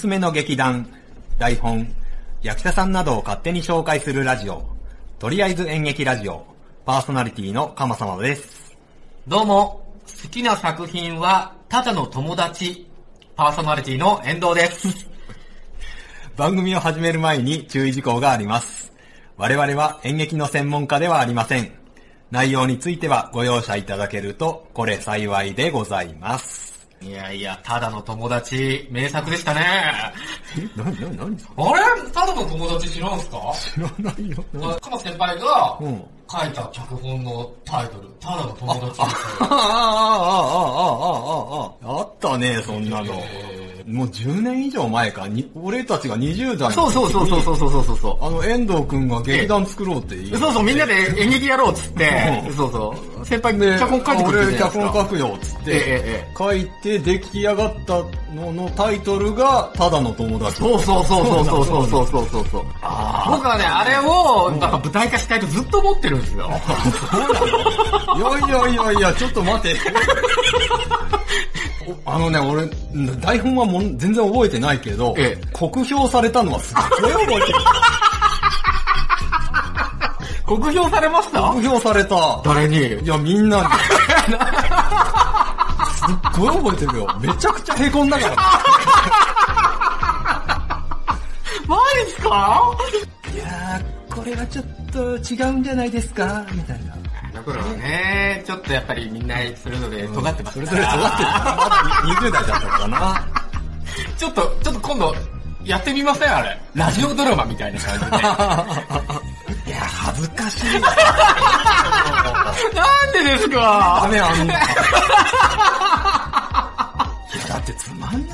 すすめの劇団、台本、役者さんなどを勝手に紹介するラジオ、とりあえず演劇ラジオ、パーソナリティの鎌様です。どうも、好きな作品は、ただの友達、パーソナリティの遠藤です。番組を始める前に注意事項があります。我々は演劇の専門家ではありません。内容についてはご容赦いただけると、これ幸いでございます。いやいや、ただの友達、名作でしたね。え、な、な、なにあれ？ただの友達知らんすか？知らないよ。あかま先輩がうん書いた脚本のタイトル、ただの友達。ああ、ああ、ああ、ああ、ああ、あったね、そんなの。もう10年以上前か、に俺たちが20代そうそうそうそうそうそうそうそう。あの、遠藤くんが劇団作ろうって言いそうそう、みんなで演劇やろうっつってう、んそうそう。先輩、で、脚本書いてくれ俺て脚本書くよっつってえ、書いて出来上がったののタイトルが、ただの友達。そうそうそうそうそうそう。そうそうそうそう。僕はね、あれを、なんか舞台化したいとずっと思ってるんですよ。いやいやいやいや、ちょっと待て。あのね、俺、台本はも全然覚えてないけど、ええ酷評されたのはすっごい覚えてる。酷評されました酷評された。誰にいや、みんなに。すっごい覚えてるよ。めちゃくちゃ凹んだから。マジっすか？いやー、これはちょっと違うんじゃないですか？みたいな。あの頃はね、ちょっとやっぱりみんなそれぞれ尖ってますそれぞれ尖ってる。まだ20代だったのかな。ちょっと、ちょっと今度、やってみません？あれ。ラジオドラマみたいな感じで。いや、恥ずかしい。なんでですダかメあんな。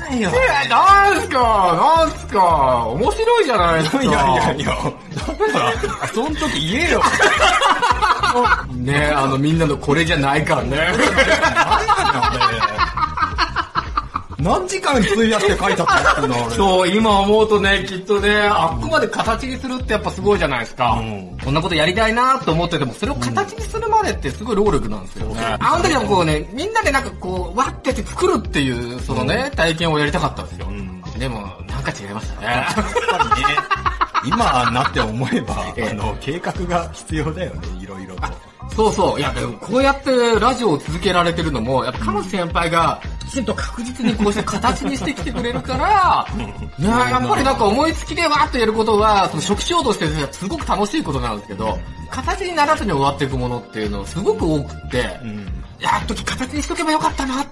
ないよ。え、なんすか？なんすか？面白いじゃないですか。いやいやいや、だ？から、その時言えよ。ねあのみんなのこれじゃないからね。何時間費やして書いたったの 俺。そう、今思うとね、きっとね、あっこまで形にするってやっぱすごいじゃないですか。うんこんなことやりたいなと思ってても、それを形にするまでってすごい労力なんですよ。あの時はこうね、みんなでなんかこう、わってて作るっていう、そのね、体験をやりたかったんですよ。んでも、なんか違いましたね。やっぱりね、今なって思えば、ええあの、計画が必要だよね、いろいろと。そうそう。いや、でもこうやってラジオを続けられてるのも、やっぱ彼女先輩がきちんと確実にこうして形にしてきてくれるから、ねやっぱりなんか思いつきでわーっとやることは、その初期衝動してすごく楽しいことなんですけど、形にならずに終わっていくものっていうのすごく多くって、うん。やっとき形にしとけばよかったなっ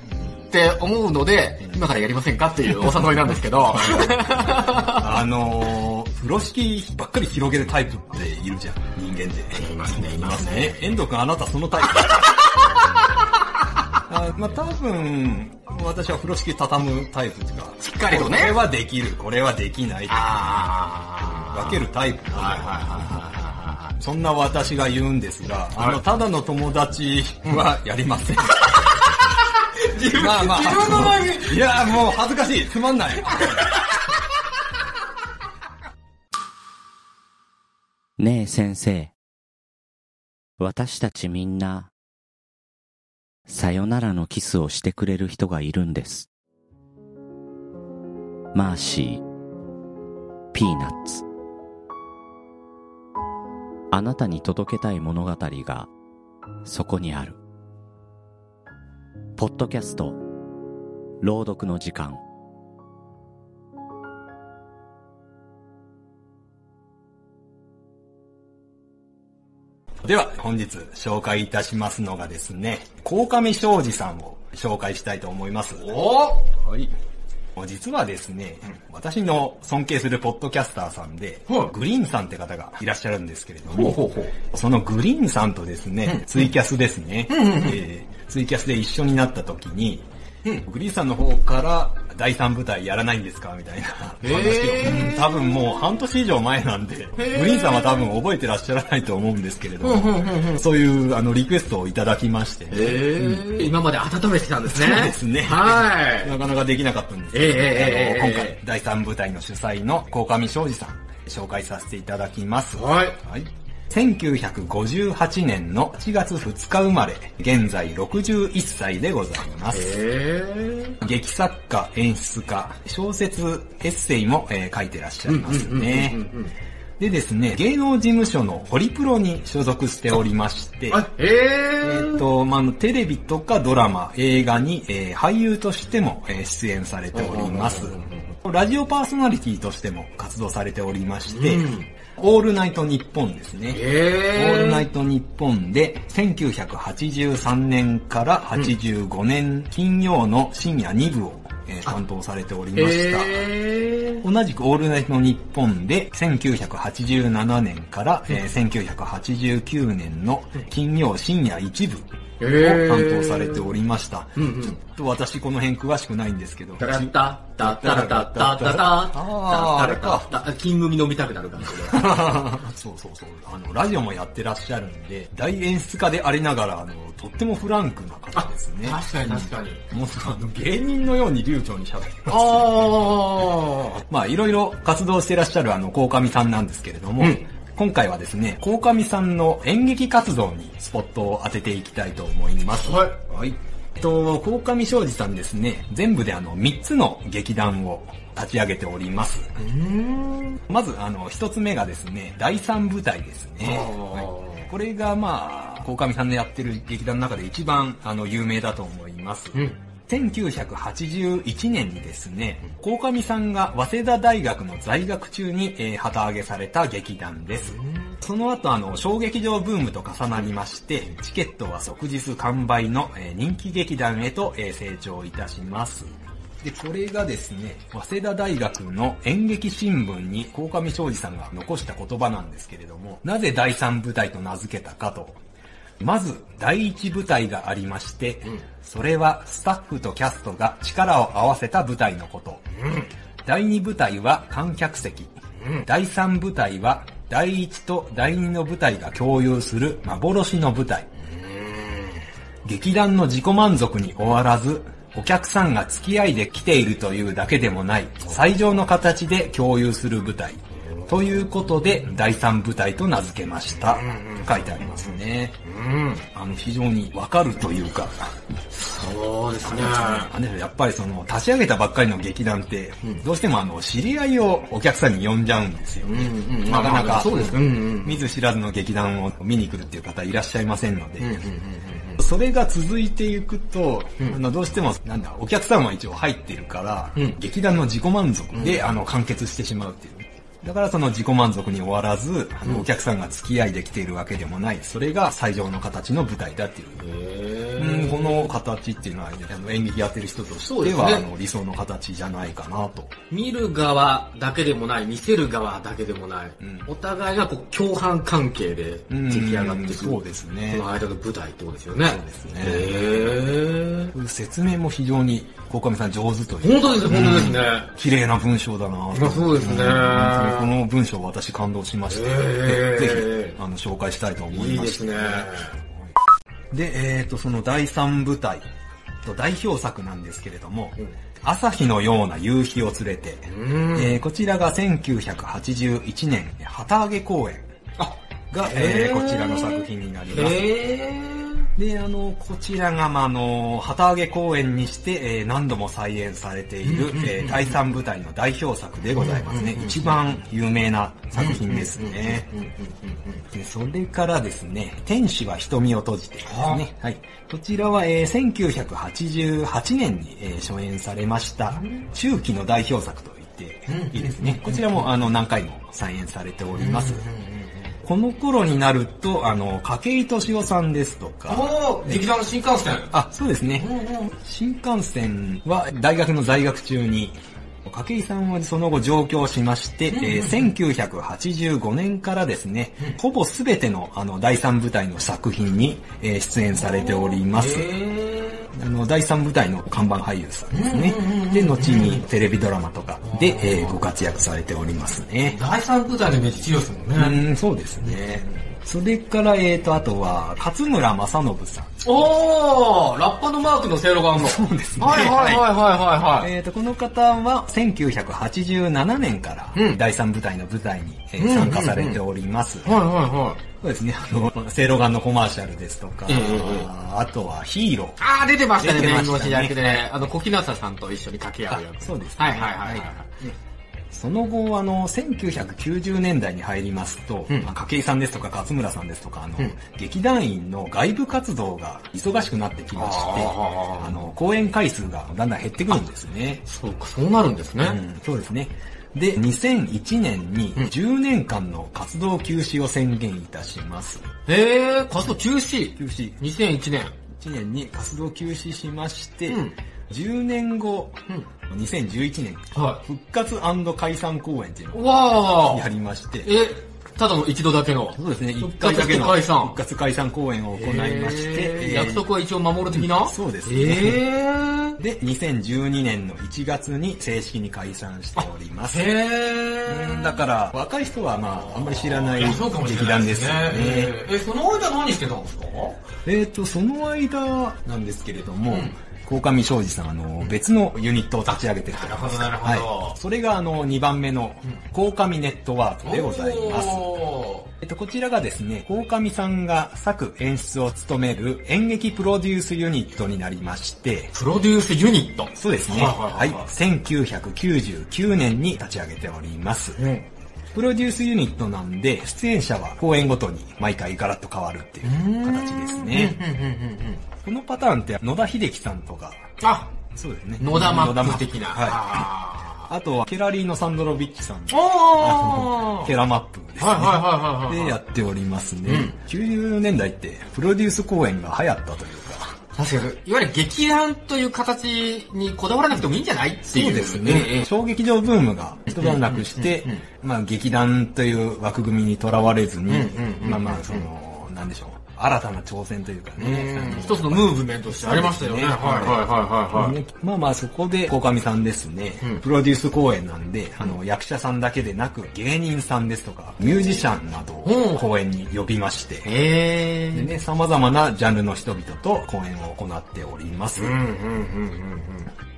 て思うので、今からやりませんかっていうお誘いなんですけど。あのー、風呂敷ばっかり広げるタイプっているじゃん、人間で。いますね、いいますすね。遠藤くんあなたそのタイプ。あまあ多分、私は風呂敷畳むタイプっていうか、しっかりとねこれはできる、これはできない。あ分けるタイプ。はいはいはいはいはい。そんな私が言うんですが、あの、ただの友達はやりません。自分まあまあ、自分の前にいや、もう恥ずかしい。つまんない。ねえ先生。私たちみんな、さよならのキスをしてくれる人がいるんです。マーシー、ピーナッツ。あなたに届けたい物語が、そこにある。ポッドキャスト、朗読の時間。では、本日紹介いたしますのがですね、鴻上庄司さんを紹介したいと思います。おはい。実はですね、私の尊敬するポッドキャスターさんで、はい。グリーンさんって方がいらっしゃるんですけれども、ほうほうほう。そのグリーンさんとですね、ツイキャスですね、えーツイキャスで一緒になった時に、グリーンさんの方から第三舞台やらないんですか？みたいな話を、へーうん多分もう半年以上前なんで、グリーンさんは多分覚えてらっしゃらないと思うんですけれども、そういうあのリクエストをいただきまして、え今まで温めてきたんですね。そうですねはい。なかなかできなかったんですけど、ええええええあの今回第三舞台の主催の鴻上庄司さん紹介させていただきます。はい。はい。1958年の8月2日生まれ、現在61歳でございます。へ劇作家、演出家、小説、エッセイも、えー書いてらっしゃいますね。でですね、芸能事務所のホリプロに所属しておりまして、えーっと、まあテレビとかドラマ、映画に、えー俳優としても、えー出演されております。ラジオパーソナリティとしても活動されておりまして、うんオールナイトニッポンですね。オへールナイートニッポンで1983年から85年金曜の深夜2部を、えー担当されておりました。へー同じくオールナイトニッポンで1987年から、えー1989年の金曜深夜1部へをー担当されておりました。うんうんちょっと私この辺詳しくないんですけど。タラッタ、タッタラタッタッタタあれか金麦飲みたくなる感じで。そうそうそう。あの、ラジオもやってらっしゃるんで、大演出家でありながら、あの、とってもフランクな方ですね。確かに確かに。もうあの芸人のように流暢に喋ってます。あまあ、いろいろ活動してらっしゃるあの、鴻上さんなんですけれども、うん今回はですね、鴻上さんの演劇活動にスポットを当てていきたいと思います。はい。はい。えっと、鴻上庄司さんですね、全部であの、3つの劇団を立ち上げております。まず、あの、1つ目がですね、第三舞台ですね。はいこれがまあ、鴻上さんのやってる劇団の中で一番、あの、有名だと思います。うん。1981年にですね、鴻上さんが早稲田大学の在学中に、えー旗揚げされた劇団です。その後、あの、小劇場ブームと重なりまして、チケットは即日完売の、えー人気劇団へと、えー成長いたします。で、これがですね、早稲田大学の演劇新聞に鴻上庄司さんが残した言葉なんですけれども、なぜ第三舞台と名付けたかと。まず、第一舞台がありまして、それはスタッフとキャストが力を合わせた舞台のこと。第二舞台は観客席。第三舞台は第一と第二の舞台が共有する幻の舞台。劇団の自己満足に終わらず、お客さんが付き合いで来ているというだけでもない、最上の形で共有する舞台。ということで、第三舞台と名付けました。書いてありますね。うん。あの、非常にわかるというか、そうですね。あのやっぱりその、立ち上げたばっかりの劇団って、どうしてもあの、知り合いをお客さんに呼んじゃうんですよね。うんうんなかなか、そうです。うんうん。見ず知らずの劇団を見に来るっていう方いらっしゃいませんので、うんうんうんそれが続いていくと、あのどうしても、なんだ、お客さんは一応入ってるから、うん劇団の自己満足で、あの、完結してしまうっていう。だからその自己満足に終わらず、あの、お客さんが付き合いできているわけでもない、それが最上の形の舞台だっていう。へうん、ーこの形っていうのは、あの演劇やってる人としては、ね。あの理想の形じゃないかなと。見る側だけでもない、見せる側だけでもない、うん。お互いがこう共犯関係で出来上がっていく。そうですね。その間の舞台ってことですよね。そうですね。へー。説明も非常に、鴻上さん上手というか。本当です、本当ですね。綺麗な文章だなまあそうですね本当にこの文章私感動しまして、ぜひ、あの、紹介したいと思いまして。いいですね。で、えっ、と、その第三舞台と代表作なんですけれども、朝日のような夕日を連れて、えーこちらが1981年、旗揚げ公演、が、えーこちらの作品になります。へで、あの、こちらが、まあ、あの、旗揚げ公演にして、えー何度も再演されている、えー第三舞台の代表作でございますね。一番有名な作品ですね。でそれからですね、天使は瞳を閉じてですね。はい。こちらは、えー1988年に、えー初演されました、中期の代表作と言っていいですね。こちらも、あの、何回も再演されております。この頃になると、あの、筧敏夫さんですとか、おー、劇団の新幹線。あ、そうですね。新幹線は大学の在学中に、筧さんはその後上京しまして、えー1985年からですね、ほぼすべてのあの第三舞台の作品に、えー出演されております。へあの第三舞台の看板俳優さんですね。で、後にテレビドラマとかで、えーご活躍されておりますねー。第三舞台のイメージ強いですもんね。うん、そうですね。それから、えーと、あとは、勝村正信さん。おーラッパのマークのせいろがあんの。そうですねはいはいはいはいはいはい。えーと、この方は、1987年からうん、第三部隊の舞台に、えーうん参加されております。はいはいはい。そうですね、あの、セイロガンのコマーシャルですとか、ええええあとはヒーロー。あー、出てましたね、弁護士役でね。あの、小日向さんと一緒に掛け合う役。そうですねはいはいはいはい。その後、あの、1990年代に入りますと、うんまあ筧さんですとか勝村さんですとか、あの、うん劇団員の外部活動が忙しくなってきまして、あの、公演回数がだんだん減ってくるんですね。そうか、そうなるんですね。うん、そうですね。で、2001年にうん10年間の活動休止を宣言いたします。へー、活動中止。休止。2001年。1年に活動休止しまして、うん10年後、うん。2011年、は復活解散公演っていうのをやー。りまして、え、ただの一度だけの。そうですね、復1回だけの活解散復活解散公演を行いまして、約束は一応守る的な？そうですねへー。で、2012年の1月に正式に解散しております。へー。だから、若い人はまあ、あんまり知らない劇団ですよね。えその間何してたんですか？えっ、と、その間なんですけれども、うん鴻上庄司さん、あの、別のユニットを立ち上げてるとなるほどなるほどはい。それが、あの、2番目の、鴻上ネットワークでございます。おえっと、こちらがですね、鴻上さんが作演出を務める演劇プロデュースユニットになりまして、ープロデュースユニット？そうですね。はい1999年に立ち上げております。うん。プロデュースユニットなんで、出演者は公演ごとに毎回ガラッと変わるっていう形ですね。うんうんうんうん。このパターンって野田秀樹さんとか、あ、そうですね。野田マップ的な。はい。ああとは、ケラリーノ・サンドロビッチさん。ーおーケラマップですね。はいはいはいはいはい。でやっておりますね。90年代ってプロデュース公演が流行ったというか、確かに、いわゆる劇団という形にこだわらなくてもいいんじゃないっていう。そうですええね。小劇場ブームが一段落してうんうんうん、まあ劇団という枠組みにとらわれずにうんうんうん、まあまあその、なんでしょう。新たな挑戦というかね。一つのムーブメントとしてありましたよね。そうですねはいはいはいはい。ねまあまあそこで、鴻上さんですね、うんプロデュース公演なんで、あの、役者さんだけでなく、芸人さんですとか、ミュージシャンなどうんを公演に呼びまして、へー。でね、様々なジャンルの人々と公演を行っております。うんうんうんうんう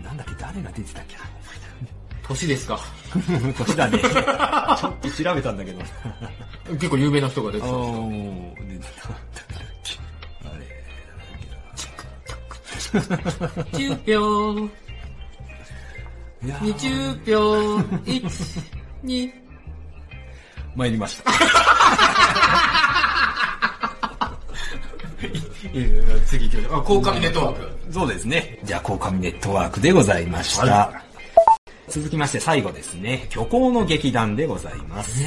ん。なんだっけ、誰が出てたっけ年ですか。な 年だね。ちょっと調べたんだけど。結構有名な人が出てた。おー、出て10秒、いやー20秒、1、2、参りました。いやいや次行きましょう。あ、高紙ネットワーク。そうですね。じゃあ、高紙ネットワークでございました。は続きまして最後ですね、虚構の劇団でございます。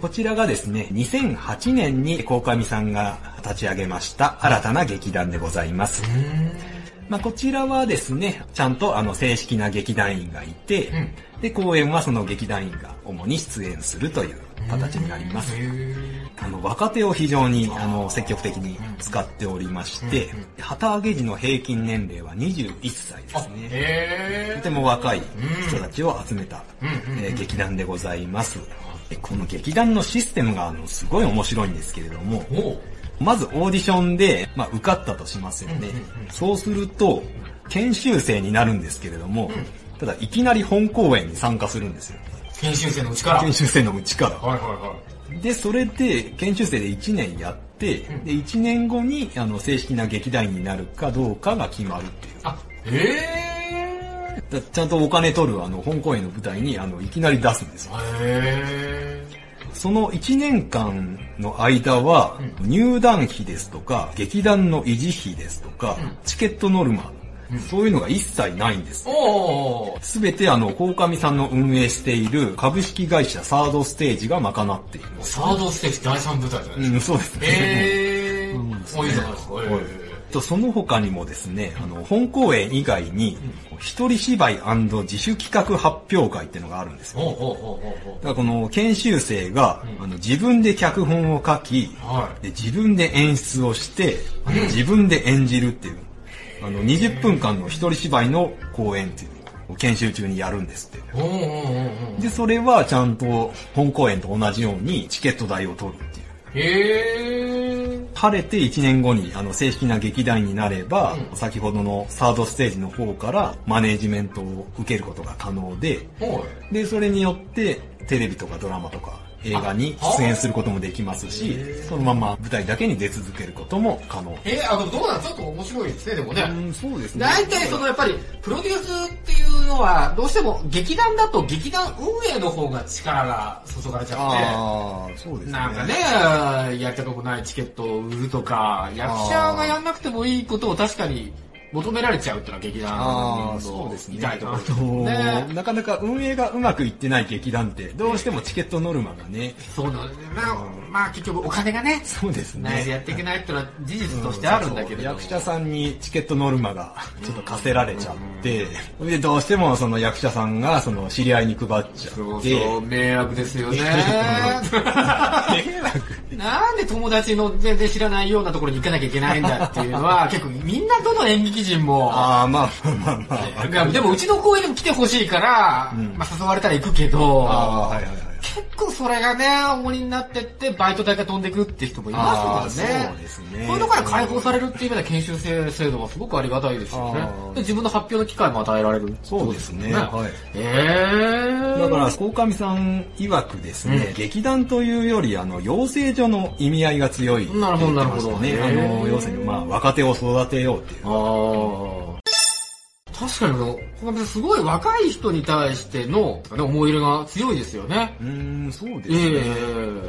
こちらがですね、2008年に鴻上さんが立ち上げました新たな劇団でございます。まあ、こちらはですね、ちゃんとあの正式な劇団員がいて、で、公演はその劇団員が主に出演するという形になります。あの、若手を非常にあの積極的に使っておりまして、旗揚げ時の平均年齢は21歳ですね。へとても若い人たちを集めた、うん。えー劇団でございます。でこの劇団のシステムがあのすごい面白いんですけれども、まずオーディションで、まあ、受かったとしますよね。そうすると、研修生になるんですけれども、ただいきなり本公演に参加するんですよ。研修生のうちから。研修生のうちから。はいはいはで、それで、研修生で1年やって、で、1年後に、あの、正式な劇団員になるかどうかが決まるっていう。あ、へだちゃんとお金取る、あの、本公演の舞台に、あの、いきなり出すんですよ。ー。へその1年間の間は、入団費ですとか、劇団の維持費ですとか、チケットノルマ、そういうのが一切ないんです。すべてあの、鴻上さんの運営している株式会社サードステージが賄っている。サードステージ第三舞台じゃないですか。うん、そうですね。へー。そういいじゃないですか。へとその他にもですね、あの、本公演以外に、一人芝居自主企画発表会っていうのがあるんですー。よ。だからこの研修生が、あの自分で脚本を書き、で自分で演出をして、自分で演じるっていう、あの、20分間の一人芝居の公演っていうのを研修中にやるんですって。で、それはちゃんと本公演と同じようにチケット代を取る。へー。晴れて1年後にあの正式な劇団員になれば、うん先ほどのサードステージの方からマネージメントを受けることが可能で、ほで、それによってテレビとかドラマとか映画に出演することもできますし、そのまま舞台だけに出続けることも可能。えー、あ、でもどうなんちょっと面白いですね、でもね。うん、そうですね。大体そのやっぱりプロデュースっていうのはどうしても劇団だと劇団運営の方が力が注がれちゃっああ、そうですてね。なんかねやりたくないチケットを売るとか役者がやんなくてもいいことを確かに求められちゃうっていうのは劇あ団あ、そうのですね。痛いところですあのねなかなか運営がうまくいってない劇団って、どうしてもチケットノルマがね、そうなんですね。まあまあ結局お金がねそうですないでやね。っていけないっていうのは事実としてあるんだけれども。役者さんにチケットノルマがちょっと課せられちゃって、で、どうしてもその役者さんがその知り合いに配っちゃそうって、そう迷惑ですよね。迷惑。なんで友達の全然知らないようなところに行かなきゃいけないんだっていうのは結構みんなどの演劇人もああ、まあまあまあまあ。でもうちの公演にも来てほしいから、んまあ誘われたら行くけど、ああ、はいはいはい。結構それがね、重荷になってって、バイト代が飛んでくって人もいますもんね。そうですね。そういうのから解放されるっていう意味では研修生制度はすごくありがたいですよねで自分の発表の機会も与えられる。そうですね。はいはい。えー。だから、鴻上さん曰くですね、うん劇団というより、あの、養成所の意味合いが強いね。なるほどなるほどあの、要するに、まあ、若手を育てようっていう。ああ。確かにこの、すごい若い人に対しての、ね、思い入れが強いですよね。うーん、そうですええね。や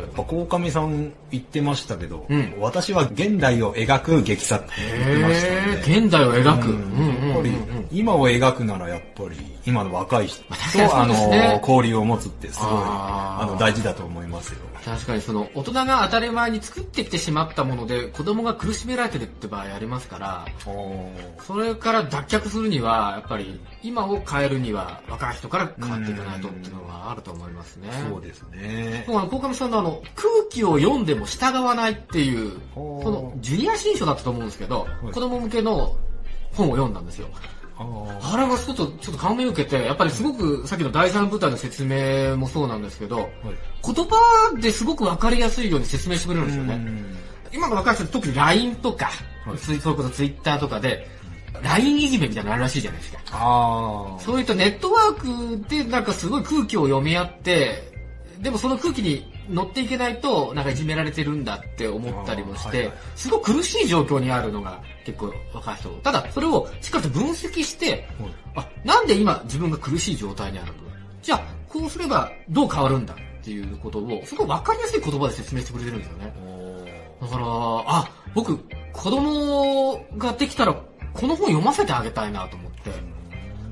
っぱ鴻上さん言ってましたけど、うん私は現代を描く劇作って言ってましたへので。え現代を描く。ううんやっぱり今を描くならやっぱり、今の若い人と、あそうですねの、交流を持つってすごい、あーあの、大事だと思いますよ。確かにその大人が当たり前に作ってきてしまったもので子供が苦しめられてるって場合ありますからそれから脱却するにはやっぱり今を変えるには若い人から変わっていかないとっていうのはあると思いますね。そうですね。鴻上さんのあの、空気を読んでも従わないっていう、その、ジュニア新書だったと思うんですけど、い子供向けの本を読んだんですよ。あれがちょっと、ちょっと感銘を受けて、やっぱりすごく、さっきの第三舞台の説明もそうなんですけど、言葉ですごくわかりやすいように説明してくれるんですよね。今の若い人特に LINE とか、はい。ツイそれこそ Twitter とかで、LINE いじめみたいなのあるらしいじゃないですか。あそういったネットワークでなんかすごい空気を読み合って、でもその空気に乗っていけないと、なんかいじめられてるんだって思ったりもして、あーはいはいすごく苦しい状況にあるのが結構若い人。ただ、それをしっかりと分析して、あ、なんで今自分が苦しい状態にあるのじゃあ、こうすればどう変わるんだっていうことを、すごい分かりやすい言葉で説明してくれてるんですよね。だから、あ、僕、子供ができたら、この本読ませてあげたいなと思って。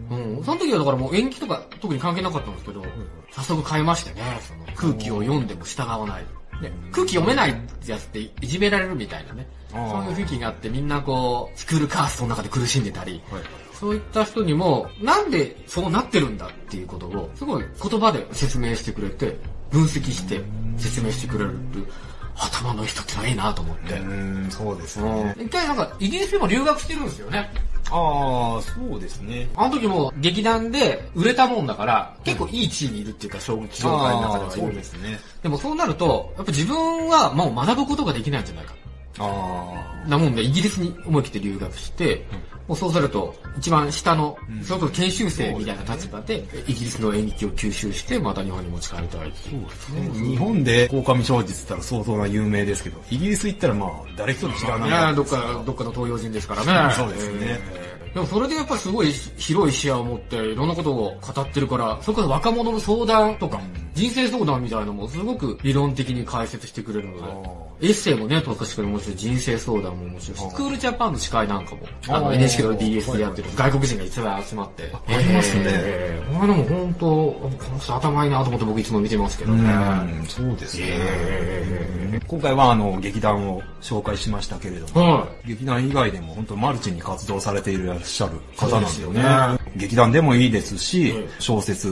うん。その時はだからもう延期とか特に関係なかったんですけど、早速買いましてね、その空気を読んでも従わない。で空気読めないやつっていじめられるみたいなね。そういう雰囲気があってみんなこう、スクールカーストの中で苦しんでたり、はい。そういった人にも、なんでそうなってるんだっていうことを、すごい言葉で説明してくれて、分析して説明してくれるっていう、頭のいい人ってのはいいなと思って。うん、そうですね。一回なんか、イギリスにも留学してるんですよね。ああ、そうですね。あの時も劇団で売れたもんだから、結構いい地位にいるっていうか、小劇場界の中でああ、そうですね。でもそうなると、やっぱ自分はもう学ぶことができないんじゃないか。あなもんで、イギリスに思い切って留学して、もうそうすると、一番下の、んそれこそ研修生みたいな立場で、イギリスの演劇を吸収して、また日本に持ち帰りたいっていう。あ。日本で鴻上正実ったら相当な有名ですけど、イギリス行ったらまあ、誰一人知らない。いやどっか、どっかの東洋人ですからね。そうですねえーでもそれでやっぱりすごい広い視野を持っていろんなことを語ってるから、それこそ若者の相談とか、人生相談みたいなのもすごく理論的に解説してくれるので、エッセイもね、確かに面白いし、人生相談も面白いし、スクールジャパンの司会なんかも、あの NHK の BS でやってる外国人が一番集まって。あありますねえー、あでも本当、この人頭いいなと思って僕いつも見てますけどうね。ん、そうですね。今回はあの、劇団を紹介しましたけれども、は劇団以外でも本当マルチに活動されていらっしゃる方なんですよね。そうです劇団でもいいですし、うん小説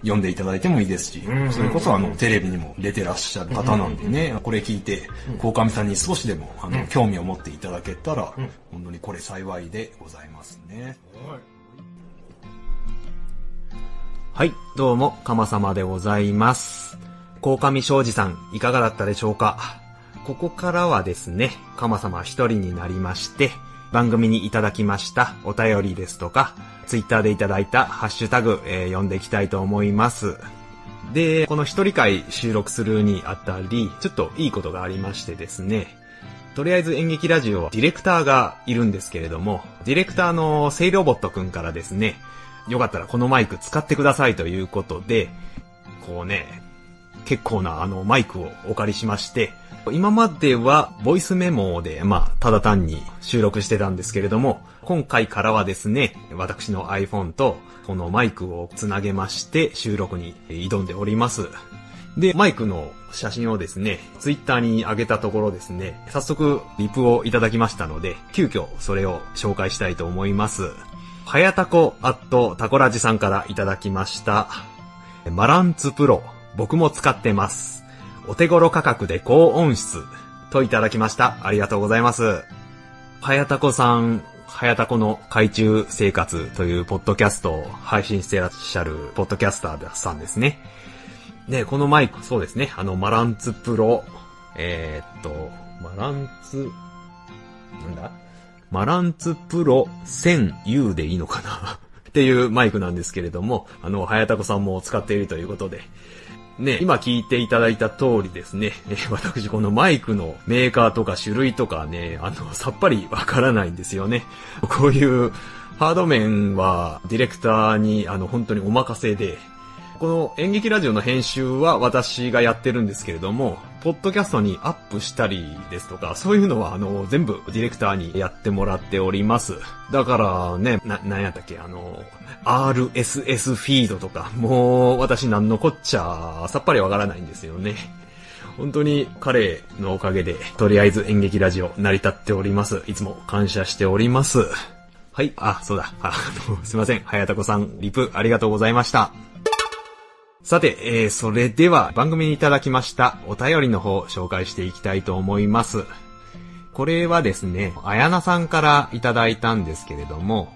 読んでいただいてもいいですし、んそれこそあのテレビにも出てらっしゃる方なんでね、これ聞いて、鴻上さんに少しでもあの、興味を持っていただけたら、本当にこれ幸いでございますね。はい、どうも、かまさまでございます。鴻上庄司さん、いかがだったでしょうか？ここからはですね、かま様一人になりまして、番組にいただきましたお便りですとか、ツイッターでいただいたハッシュタグ、えー読んでいきたいと思います。で、この一人会収録するにあたり、ちょっといいことがありましてですね、とりあえず演劇ラジオディレクターがいるんですけれども、ディレクターのセイロボットくんからですね、よかったらこのマイク使ってくださいということで、こうね、結構なあのマイクをお借りしまして、今まではボイスメモで、まあ、ただ単に収録してたんですけれども、今回からはですね、私の iPhone とこのマイクをつなげまして収録に挑んでおります。で、マイクの写真をですね、ツイッターに上げたところですね、早速リプをいただきましたので、急遽それを紹介したいと思います。はやたこアットタコラジさんからいただきました。マランツプロ、僕も使ってます。お手頃価格で高音質。といただきました。ありがとうございます。はやたこさん、はやたこの海中生活というポッドキャストを配信してらっしゃるポッドキャスターさんですね。で、このマイク、そうですね。あの、マランツプロ、えーっと、マランツ、なんだ？マランツプロ 1000U でいいのかな？っていうマイクなんですけれども、あの、はやたこさんも使っているということで、ね、今聞いていただいた通りですね、え私このマイクのメーカーとか種類とかね、あの、さっぱりわからないんですよね。こういうハード面はディレクターにあの本当にお任せで、この演劇ラジオの編集は私がやってるんですけれども、ポッドキャストにアップしたりですとか、そういうのはあの、全部ディレクターにやってもらっております。だからね、な、なんやったっけ、あの、RSS フィードとか、もう私なんのこっちゃ、さっぱりわからないんですよね。本当に彼のおかげで、とりあえず演劇ラジオ成り立っております。いつも感謝しております。はい、あ、そうだ。あの、すいません。はやたこさん、リプありがとうございました。さて、えー、それでは番組にいただきましたお便りの方を紹介していきたいと思います。これはですね、あやなさんからいただいたんですけれども、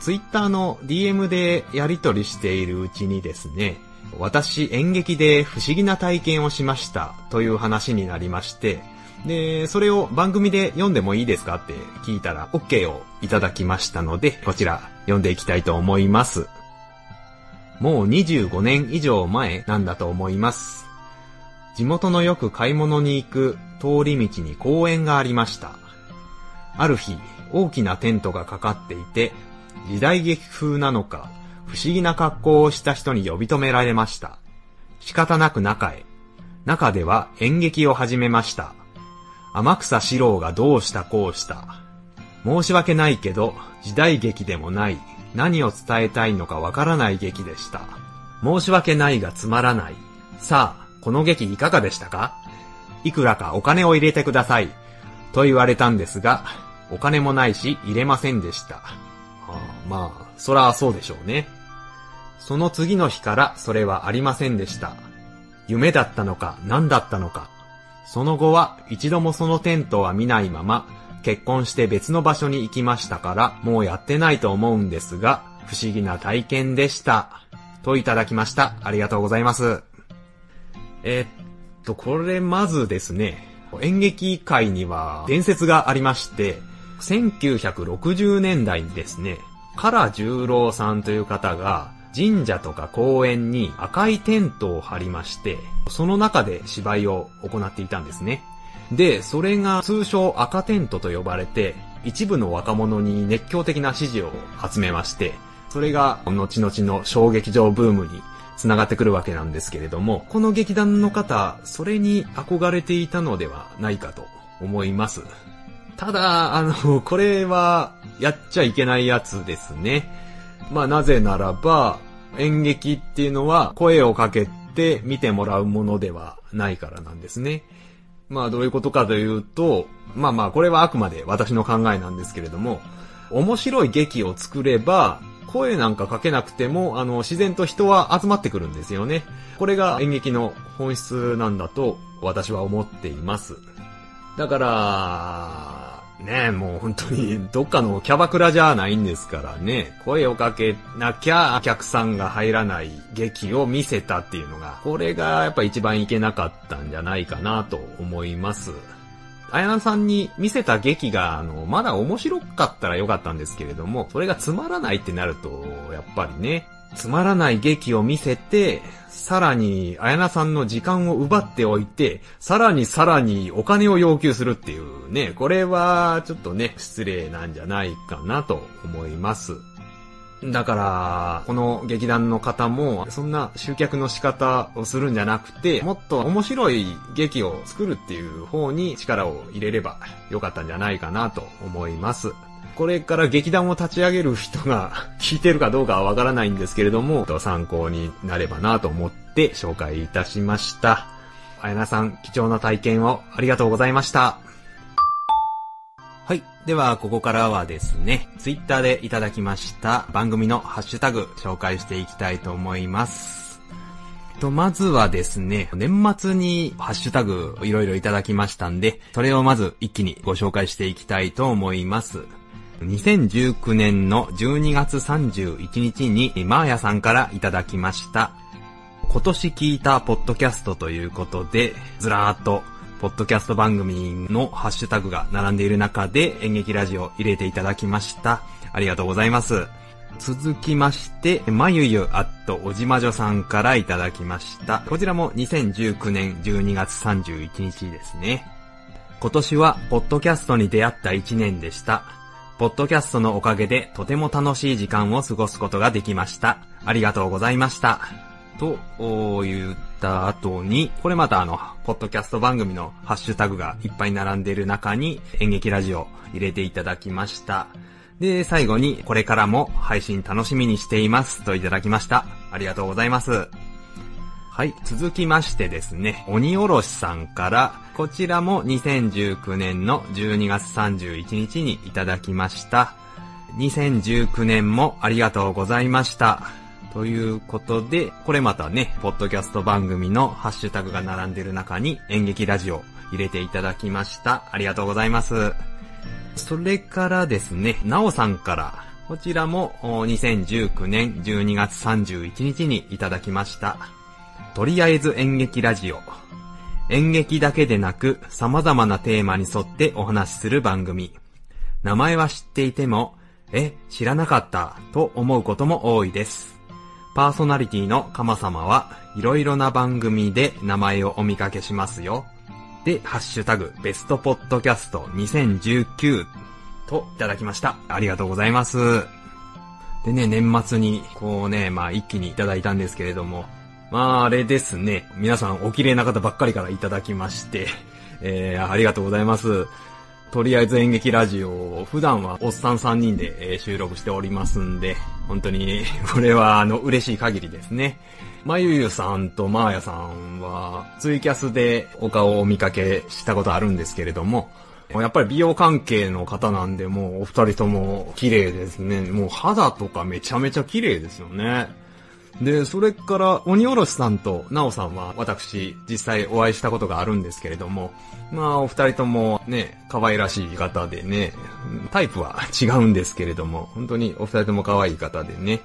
ツイッターの DM でやり取りしているうちにですね、私演劇で不思議な体験をしましたという話になりまして、で、それを番組で読んでもいいですかって聞いたら OK をいただきましたので、こちら読んでいきたいと思います。もう25年以上前なんだと思います。地元のよく買い物に行く通り道に公園がありました。ある日、大きなテントがかかっていて、時代劇風なのか、不思議な格好をした人に呼び止められました。仕方なく中へ。中では演劇を始めました。天草四郎がどうしたこうした。申し訳ないけど、時代劇でもない、何を伝えたいのかわからない劇でした。申し訳ないがつまらない。さあ、この劇いかがでしたか？いくらかお金を入れてください。と言われたんですが、お金もないし入れませんでした。ああまあ、そらそうでしょうね。その次の日からそれはありませんでした。夢だったのか何だったのか。その後は一度もそのテントは見ないまま、結婚して別の場所に行きましたから、もうやってないと思うんですが、不思議な体験でした。といただきました。ありがとうございます。えっと、これまずですね、演劇界には伝説がありまして、1960年代にですね、唐十郎さんという方が神社とか公園に赤いテントを張りまして、その中で芝居を行っていたんですね。で、それが通称赤テントと呼ばれて、一部の若者に熱狂的な支持を集めまして、それが後々の小劇場ブームに繋がってくるわけなんですけれども、この劇団の方、それに憧れていたのではないかと思います。ただ、あの、これはやっちゃいけないやつですね。まあなぜならば、演劇っていうのは声をかけて見てもらうものではないからなんですね。まあどういうことかというと、まあまあこれはあくまで私の考えなんですけれども、面白い劇を作れば、声なんかかけなくても、あの、自然と人は集まってくるんですよね。これが演劇の本質なんだと私は思っています。だから、ねもう本当にどっかのキャバクラじゃないんですからね、声をかけなきゃお客さんが入らない劇を見せたっていうのが、これがやっぱ一番いけなかったんじゃないかなと思います。綾菜さんに見せた劇が、あの、まだ面白かったらよかったんですけれども、それがつまらないってなると、やっぱりね、つまらない劇を見せて、さらに、綾菜さんの時間を奪っておいて、さらにさらにお金を要求するっていうね、これはちょっとね、失礼なんじゃないかなと思います。だから、この劇団の方も、そんな集客の仕方をするんじゃなくて、もっと面白い劇を作るっていう方に力を入れればよかったんじゃないかなと思います。これから劇団を立ち上げる人が 聞いてるかどうかはわからないんですけれども、参考になればなと思って紹介いたしました。あやなさん、貴重な体験をありがとうございました。はい。では、ここからはですね、ツイッターでいただきました番組のハッシュタグ紹介していきたいと思います。と、まずはですね、年末にハッシュタグいろいろいただきましたんで、それをまず一気にご紹介していきたいと思います。2019年の12月31日にマーヤさんからいただきました。今年聞いたポッドキャストということで、ずらーっとポッドキャスト番組のハッシュタグが並んでいる中で演劇ラジオ入れていただきました。ありがとうございます。続きまして、まゆゆあっとおじまじょさんからいただきました。こちらも2019年12月31日ですね。今年は、ポッドキャストに出会った1年でした。ポッドキャストのおかげでとても楽しい時間を過ごすことができました。ありがとうございました。と言った後に、これまたあの、ポッドキャスト番組のハッシュタグがいっぱい並んでいる中に演劇ラジオ入れていただきました。で、最後に、これからも配信楽しみにしていますといただきました。ありがとうございます。はい、続きましてですね、鬼おろしさんから、こちらも2019年の12月31日にいただきました。2019年もありがとうございました。ということで、これまたね、ポッドキャスト番組のハッシュタグが並んでる中に演劇ラジオ入れていただきました。ありがとうございます。それからですね、なおさんから、こちらも2019年12月31日にいただきました。とりあえず演劇ラジオ。演劇だけでなく様々なテーマに沿ってお話しする番組。名前は知っていても、え、知らなかったと思うことも多いです。パーソナリティのカマ様はいろいろな番組で名前をお見かけしますよ。で、ハッシュタグ、ベストポッドキャスト2019といただきました。ありがとうございます。でね、年末に、こうね、まあ一気にいただいたんですけれども、まああれですね、皆さんお綺麗な方ばっかりからいただきまして、えー、ありがとうございます。とりあえず演劇ラジオ普段はおっさん3人で収録しておりますんで、本当に これはあの嬉しい限りですね。まゆゆさんとまーやさんはツイキャスでお顔をお見かけしたことあるんですけれども、やっぱり美容関係の方なんでもうお二人とも綺麗ですね。もう肌とかめちゃめちゃ綺麗ですよね。で、それから、鬼おろしさんとなおさんは、私、実際お会いしたことがあるんですけれども、まあ、お二人ともね、可愛らしい方でね、タイプは違うんですけれども、本当にお二人とも可愛い方でね、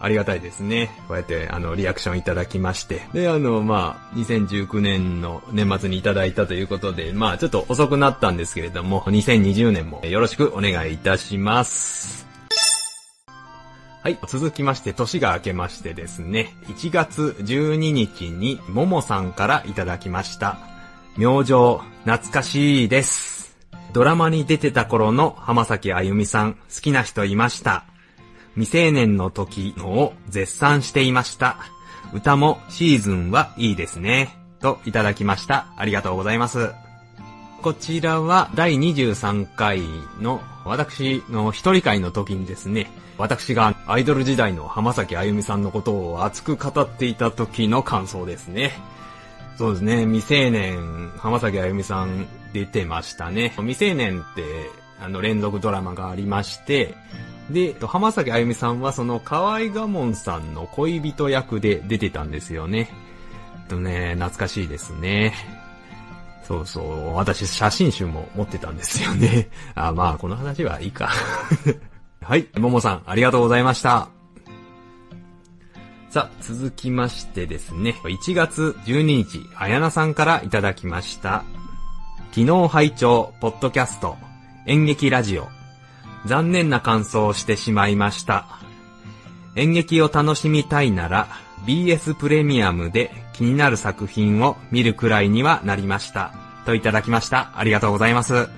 ありがたいですね。こうやって、あの、リアクションいただきまして。で、あの、まあ、2019年の年末にいただいたということで、まあ、ちょっと遅くなったんですけれども、2020年もよろしくお願いいたします。はい。続きまして、年が明けましてですね、1月12日に、ももさんからいただきました。明星、懐かしいです。ドラマに出てた頃の浜崎あゆみさん、好きな人いました。未成年の時のを絶賛していました。歌もシーズンはいいですね。といただきました。ありがとうございます。こちらは第23回の私の一人会の時にですね、私がアイドル時代の浜崎あゆみさんのことを熱く語っていた時の感想ですね。そうですね、未成年、浜崎あゆみさん出てましたね。未成年って、あの、連続ドラマがありまして、で、浜崎あゆみさんはその河合我門さんの恋人役で出てたんですよね。とね、懐かしいですね。そうそう、私写真集も持ってたんですよね。あ、まあ、この話はいいか。はい。ももさん、ありがとうございました。さあ、続きましてですね、1月12日、あやなさんからいただきました。昨日拝聴ポッドキャスト、演劇ラジオ。残念な感想をしてしまいました。演劇を楽しみたいなら、BS プレミアムで気になる作品を見るくらいにはなりました。といただきました。ありがとうございます。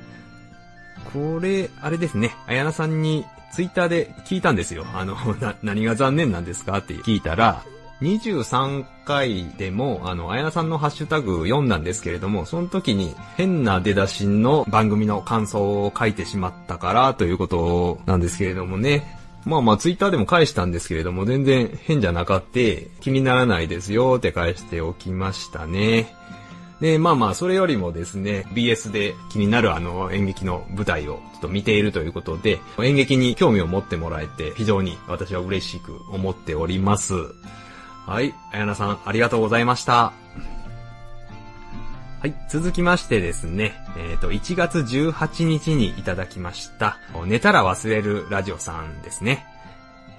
これ、あれですね。あやなさんにツイッターで聞いたんですよ。あの、な、何が残念なんですかって聞いたら、23回でも、あの、あやなさんのハッシュタグ読んだんですけれども、その時に変な出だしの番組の感想を書いてしまったからということなんですけれどもね。まあまあツイッターでも返したんですけれども、全然変じゃなかって気にならないですよって返しておきましたね。で、まあまあ、それよりもですね、BS で気になるあの演劇の舞台をちょっと見ているということで、演劇に興味を持ってもらえて、非常に私は嬉しく思っております。はい、あやなさん、ありがとうございました。はい、続きましてですね、えっ、と、1月18日にいただきました、寝たら忘れるラジオさんですね。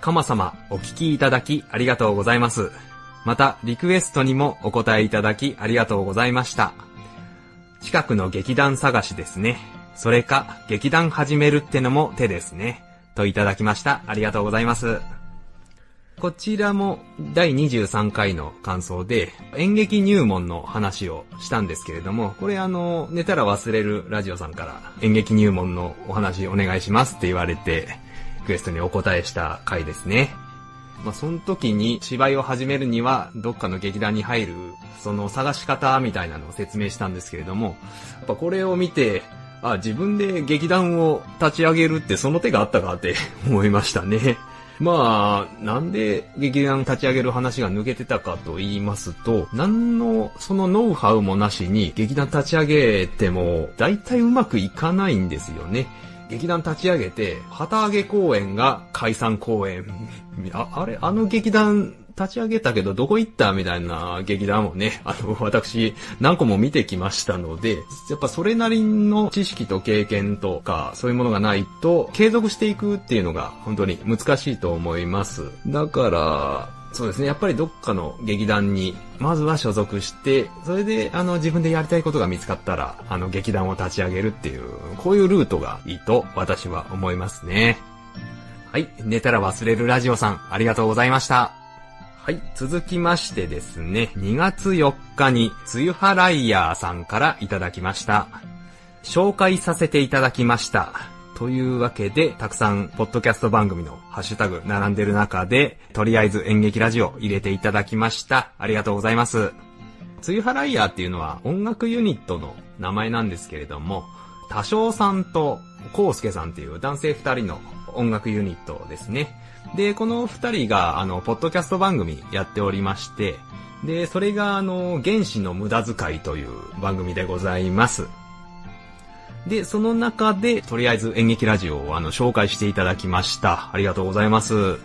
かま様、お聞きいただきありがとうございます。また、リクエストにもお答えいただきありがとうございました。近くの劇団探しですね。それか、劇団始めるってのも手ですね。といただきました。ありがとうございます。こちらも第23回の感想で演劇入門の話をしたんですけれども、これあの、寝たら忘れるラジオさんから演劇入門のお話お願いしますって言われて、リクエストにお答えした回ですね。まあ、その時に芝居を始めるには、どっかの劇団に入る、その探し方みたいなのを説明したんですけれども、やっぱこれを見て、あ、自分で劇団を立ち上げるってその手があったかって 思いましたね。まあ、なんで劇団立ち上げる話が抜けてたかと言いますと、何のそのノウハウもなしに劇団立ち上げても、大体うまくいかないんですよね。劇団立ち上げて、旗揚げ公演が解散公演。あ、あれ、あの劇団立ち上げたけどどこ行ったみたいな劇団をね、あの、私何個も見てきましたので、やっぱそれなりの知識と経験とか、そういうものがないと、継続していくっていうのが本当に難しいと思います。だから、そうですね。やっぱりどっかの劇団に、まずは所属して、それで、あの、自分でやりたいことが見つかったら、あの、劇団を立ち上げるっていう、こういうルートがいいと私は思いますね。はい。寝たら忘れるラジオさん、ありがとうございました。はい。続きましてですね、2月4日に、つゆはライヤーさんからいただきました。紹介させていただきました。というわけで、たくさん、ポッドキャスト番組のハッシュタグ並んでる中で、とりあえず演劇ラジオ入れていただきました。ありがとうございます。つゆはライヤーっていうのは音楽ユニットの名前なんですけれども、多少さんとコウスケさんっていう男性二人の音楽ユニットですね。で、この二人が、あの、ポッドキャスト番組やっておりまして、で、それが、あの、原始の無駄遣いという番組でございます。で、その中で、とりあえず演劇ラジオをあの紹介していただきました。ありがとうございます。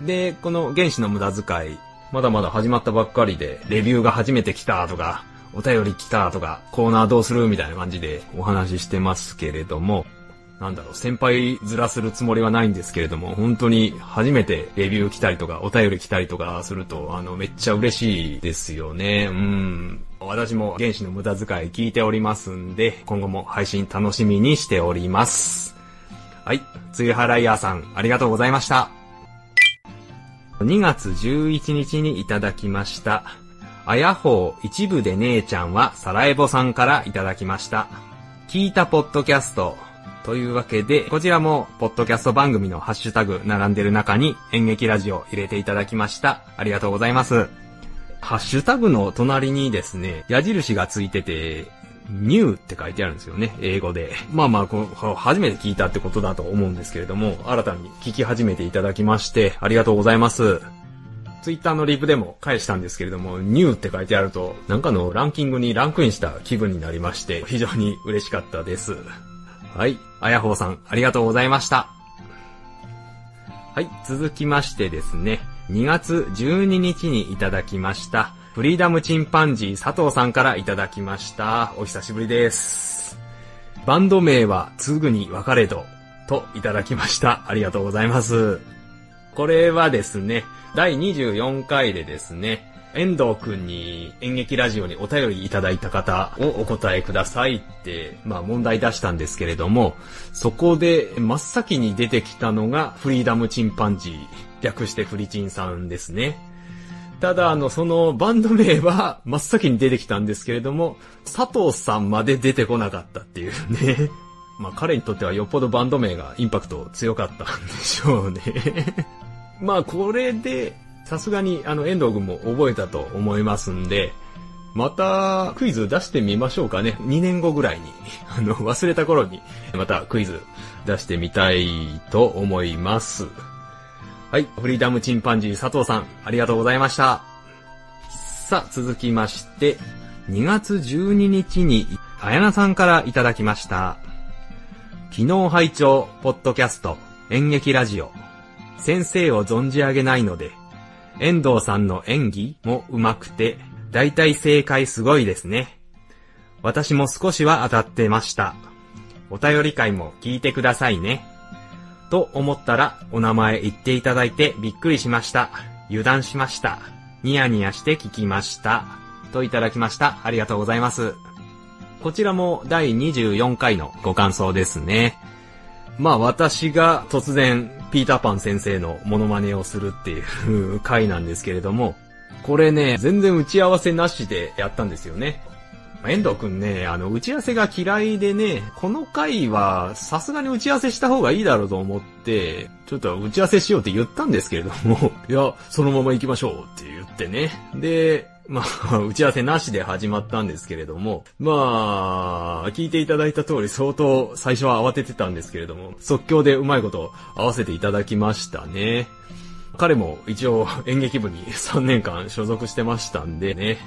で、この原始の無駄遣い、まだまだ始まったばっかりで、レビューが初めて来たとか、お便り来たとか、コーナーどうするみたいな感じでお話ししてますけれども、なんだろう、先輩ずらするつもりはないんですけれども、本当に初めてレビュー来たりとか、お便り来たりとかすると、あの、めっちゃ嬉しいですよね。うん。私も原始の無駄遣い聞いておりますんで、今後も配信楽しみにしております。はい。つゆはライヤーさん、ありがとうございました。2月11日にいただきました。あやほう一部で姉ちゃんはサラエボさんからいただきました。聞いたポッドキャスト。というわけで、こちらも、ポッドキャスト番組のハッシュタグ並んでる中に演劇ラジオ入れていただきました。ありがとうございます。ハッシュタグの隣にですね、矢印がついてて、ニューって書いてあるんですよね、英語で。まあまあこの、初めて聞いたってことだと思うんですけれども、新たに聞き始めていただきまして、ありがとうございます。ツイッターのリプでも返したんですけれども、ニューって書いてあると、なんかのランキングにランクインした気分になりまして、非常に嬉しかったです。はい。あやほうさん、ありがとうございました。はい。続きましてですね、2月12日にいただきました、フリーダムチンパンジー佐藤さんからいただきました。お久しぶりです。バンド名はすぐに別れど、といただきました。ありがとうございます。これはですね、第24回でですね、遠藤くんに演劇ラジオにお便りいただいた方をお答えくださいって、まあ問題出したんですけれども、そこで真っ先に出てきたのがフリーダムチンパンジー、略してフリチンさんですね。ただ、あの、そのバンド名は 真っ先に出てきたんですけれども、佐藤さんまで出てこなかったっていうね。まあ彼にとってはよっぽどバンド名がインパクト強かったんでしょうね。まあこれで、さすがにあの遠藤君も覚えたと思いますんで、またクイズ出してみましょうかね。2年後ぐらいに、あの忘れた頃にまたクイズ出してみたいと思います。はい、フリーダムチンパンジー佐藤さん、ありがとうございました。さあ、続きまして、2月12日に、あやなさんからいただきました。昨日拝聴、ポッドキャスト、演劇ラジオ。先生を存じ上げないので、遠藤さんの演技も上手くて、だいたい正解すごいですね。私も少しは当たってました。お便り会も聞いてくださいね。と思ったら、お名前言っていただいてびっくりしました。油断しました。ニヤニヤして聞きました。といただきました。ありがとうございます。こちらも第24回のご感想ですね。まあ私が突然ピーターパン先生のモノマネをするっていう回なんですけれども、これね、全然打ち合わせなしでやったんですよね。遠藤くんね、あの、打ち合わせが嫌いでね、この回はさすがに打ち合わせした方がいいだろうと思って、ちょっと打ち合わせしようって言ったんですけれども、いや、そのまま行きましょうって言ってね。で、まあ、打ち合わせなしで始まったんですけれども、まあ、聞いていただいた通り相当最初は慌ててたんですけれども、即興でうまいこと合わせていただきましたね。彼も一応演劇部に3年間所属してましたんでね。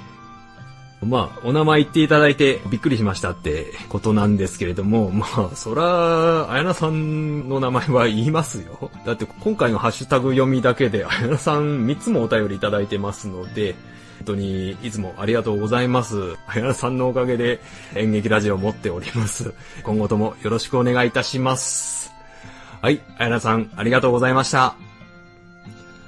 まあ、お名前言っていただいてびっくりしましたってことなんですけれども、まあ、そら、あやなさんの名前は言いますよ。だって今回のハッシュタグ読みだけで、あやなさん3つもお便りいただいてますので、本当にいつもありがとうございます。あやなさんのおかげで演劇ラジオを持っております。今後ともよろしくお願いいたします。はい、あやなさんありがとうございました。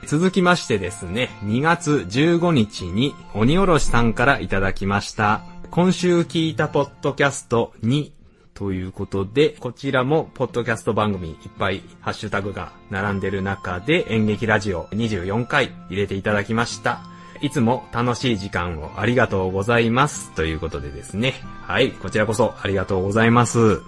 続きましてですね、2月15日に鬼おろしさんからいただきました。今週聞いたポッドキャスト2ということで、こちらもポッドキャスト番組いっぱいハッシュタグが並んでる中で演劇ラジオ24回入れていただきました。いつも楽しい時間をありがとうございます。ということでですね。はい、こちらこそありがとうございます。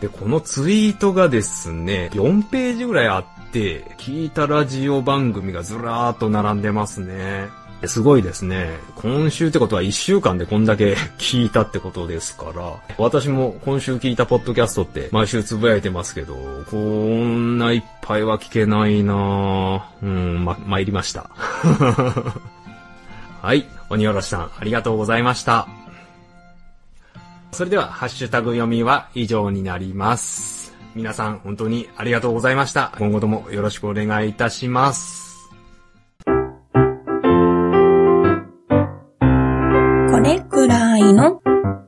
で、このツイートがですね、4ページぐらいあってて、聞いたラジオ番組がずらーっと並んでますね。すごいですね。今週ってことは1週間でこんだけ 聞いたってことですから、私も今週聞いたポッドキャストって毎週つぶやいてますけど、こんないっぱいは聞けないなぁうん、ま、参りました。はい。鬼おろしさん、ありがとうございました。それでは、ハッシュタグ読みは以上になります。皆さん、本当にありがとうございました。今後ともよろしくお願いいたします。これくらいの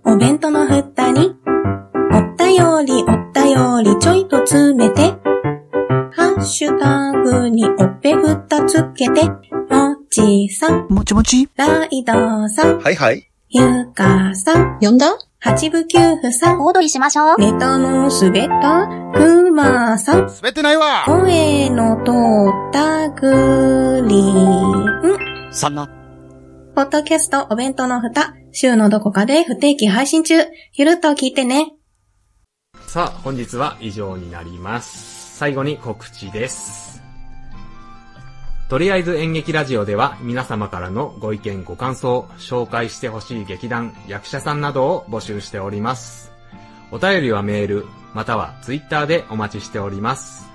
お弁当の蓋に、おったよりおったよりちょいと詰めて、ハッシュタグにおっぺふたつけて、もちさん、もちもちライドさん、はいはい。ゆかさん、呼んだ？八部九夫さん、小躍りしましょう。ネタの滑ったくまさん、滑ってないわ声の通ったグリーン。そんな、ポッドキャストお弁当の蓋、週のどこかで不定期配信中。ゆるっと聞いてね。さあ、本日は以上になります。最後に告知です。とりあえず演劇ラジオでは皆様からのご意見ご感想、紹介してほしい劇団、役者さんなどを募集しております。お便りはメール、またはツイッターでお待ちしております。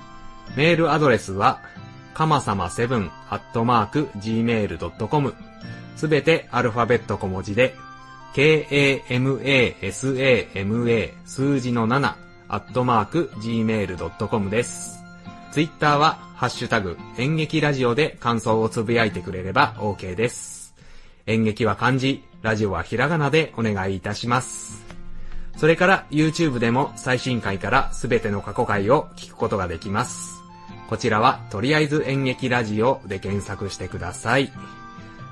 メールアドレスは、かまさま7アットマーク gmail.com すべてアルファベット小文字で、k-a-m-a-s-a-m-a 数字の7アットマーク gmail.com です。ツイッターは、ハッシュタグ、演劇ラジオで感想をつぶやいてくれれば OK です。演劇は漢字、ラジオはひらがなでお願いいたします。それから YouTube でも最新回からすべての過去回を聞くことができます。こちらはとりあえず演劇ラジオで検索してください。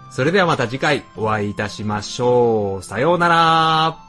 それではまた次回お会いいたしましょう。さようなら。